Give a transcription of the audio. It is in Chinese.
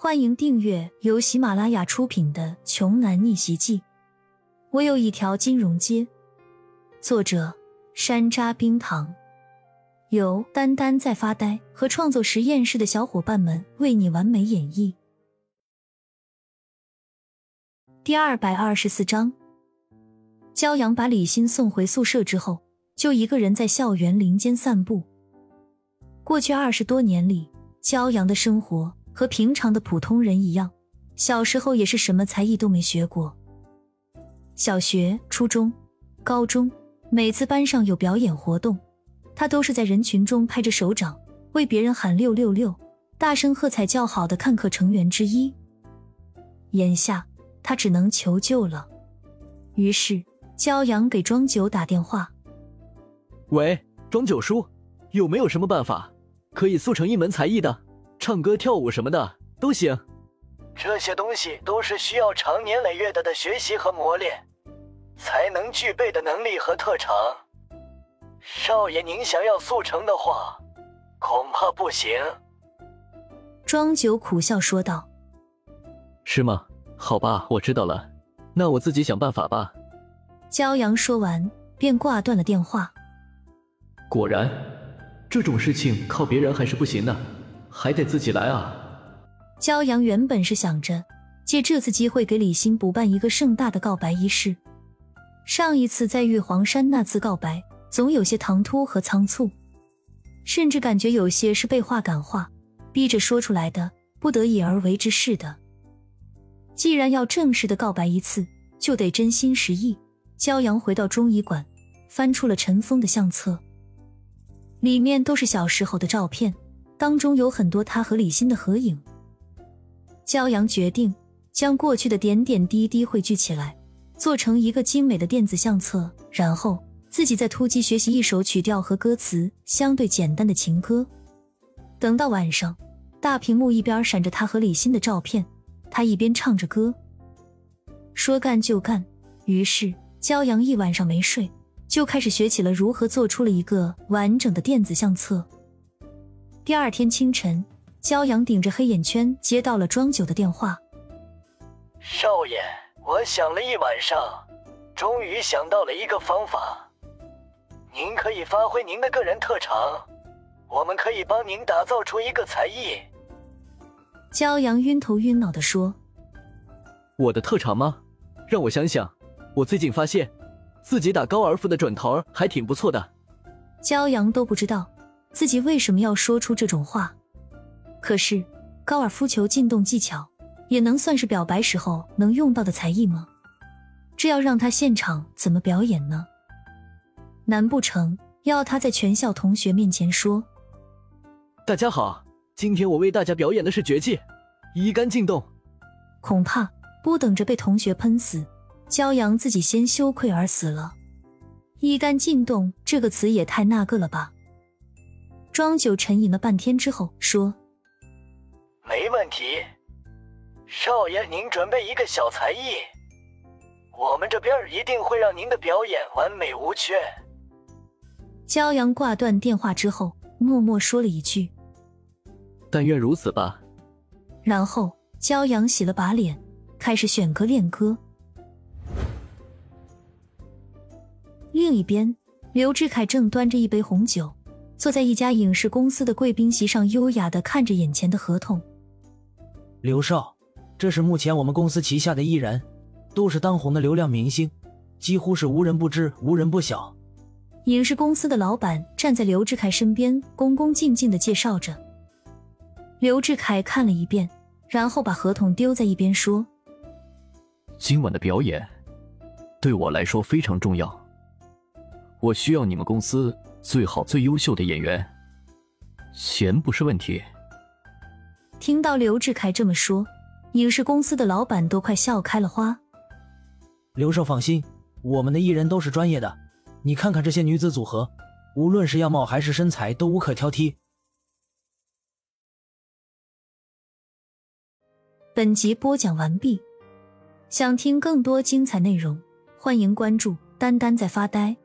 欢迎订阅由喜马拉雅出品的《穷男逆袭记》。我有一条金融街。作者：山楂冰糖，由丹丹在发呆和创作实验室的小伙伴们为你完美演绎。第二百二十四章，骄阳把李欣送回宿舍之后，就一个人在校园林间散步。过去二十多年里，骄阳的生活。和平常的普通人一样，小时候也是什么才艺都没学过。小学、初中、高中，每次班上有表演活动，他都是在人群中拍着手掌，为别人喊六六六，大声喝彩叫好的看客成员之一。眼下他只能求救了，于是骄阳给庄九打电话：“喂，庄九叔，有没有什么办法可以速成一门才艺的？”唱歌、跳舞什么的都行，这些东西都是需要长年累月的的学习和磨练，才能具备的能力和特长。少爷，您想要速成的话，恐怕不行。庄九苦笑说道：“是吗？好吧，我知道了，那我自己想办法吧。”骄阳说完便挂断了电话。果然，这种事情靠别人还是不行的。还得自己来啊！骄阳原本是想着借这次机会给李欣补办一个盛大的告白仪式。上一次在玉皇山那次告白，总有些唐突和仓促，甚至感觉有些是被话赶话，逼着说出来的，不得已而为之似的。既然要正式的告白一次，就得真心实意。骄阳回到中医馆，翻出了尘封的相册，里面都是小时候的照片。当中有很多他和李欣的合影。骄阳决定将过去的点点滴滴汇聚起来，做成一个精美的电子相册，然后自己再突击学习一首曲调和歌词相对简单的情歌。等到晚上，大屏幕一边闪着他和李欣的照片，他一边唱着歌。说干就干，于是骄阳一晚上没睡，就开始学起了如何做出了一个完整的电子相册。第二天清晨，骄阳顶着黑眼圈接到了庄九的电话。少爷，我想了一晚上，终于想到了一个方法。您可以发挥您的个人特长，我们可以帮您打造出一个才艺。骄阳晕头晕脑的说：“我的特长吗？让我想想。我最近发现，自己打高尔夫的准头还挺不错的。”骄阳都不知道。自己为什么要说出这种话？可是高尔夫球进洞技巧也能算是表白时候能用到的才艺吗？这要让他现场怎么表演呢？难不成要他在全校同学面前说：“大家好，今天我为大家表演的是绝技——一杆进洞。”恐怕不等着被同学喷死，骄阳自己先羞愧而死了。一杆进洞这个词也太那个了吧！庄九沉吟了半天之后说：“没问题，少爷，您准备一个小才艺，我们这边一定会让您的表演完美无缺。”骄阳挂断电话之后，默默说了一句：“但愿如此吧。”然后骄阳洗了把脸，开始选歌练歌。另一边，刘志凯正端着一杯红酒。坐在一家影视公司的贵宾席上，优雅的看着眼前的合同。刘少，这是目前我们公司旗下的艺人，都是当红的流量明星，几乎是无人不知、无人不晓。影视公司的老板站在刘志凯身边，恭恭敬敬的介绍着。刘志凯看了一遍，然后把合同丢在一边，说：“今晚的表演对我来说非常重要，我需要你们公司。”最好最优秀的演员，钱不是问题。听到刘志凯这么说，影视公司的老板都快笑开了花。刘少放心，我们的艺人都是专业的，你看看这些女子组合，无论是样貌还是身材都无可挑剔。本集播讲完毕，想听更多精彩内容，欢迎关注“丹丹在发呆”。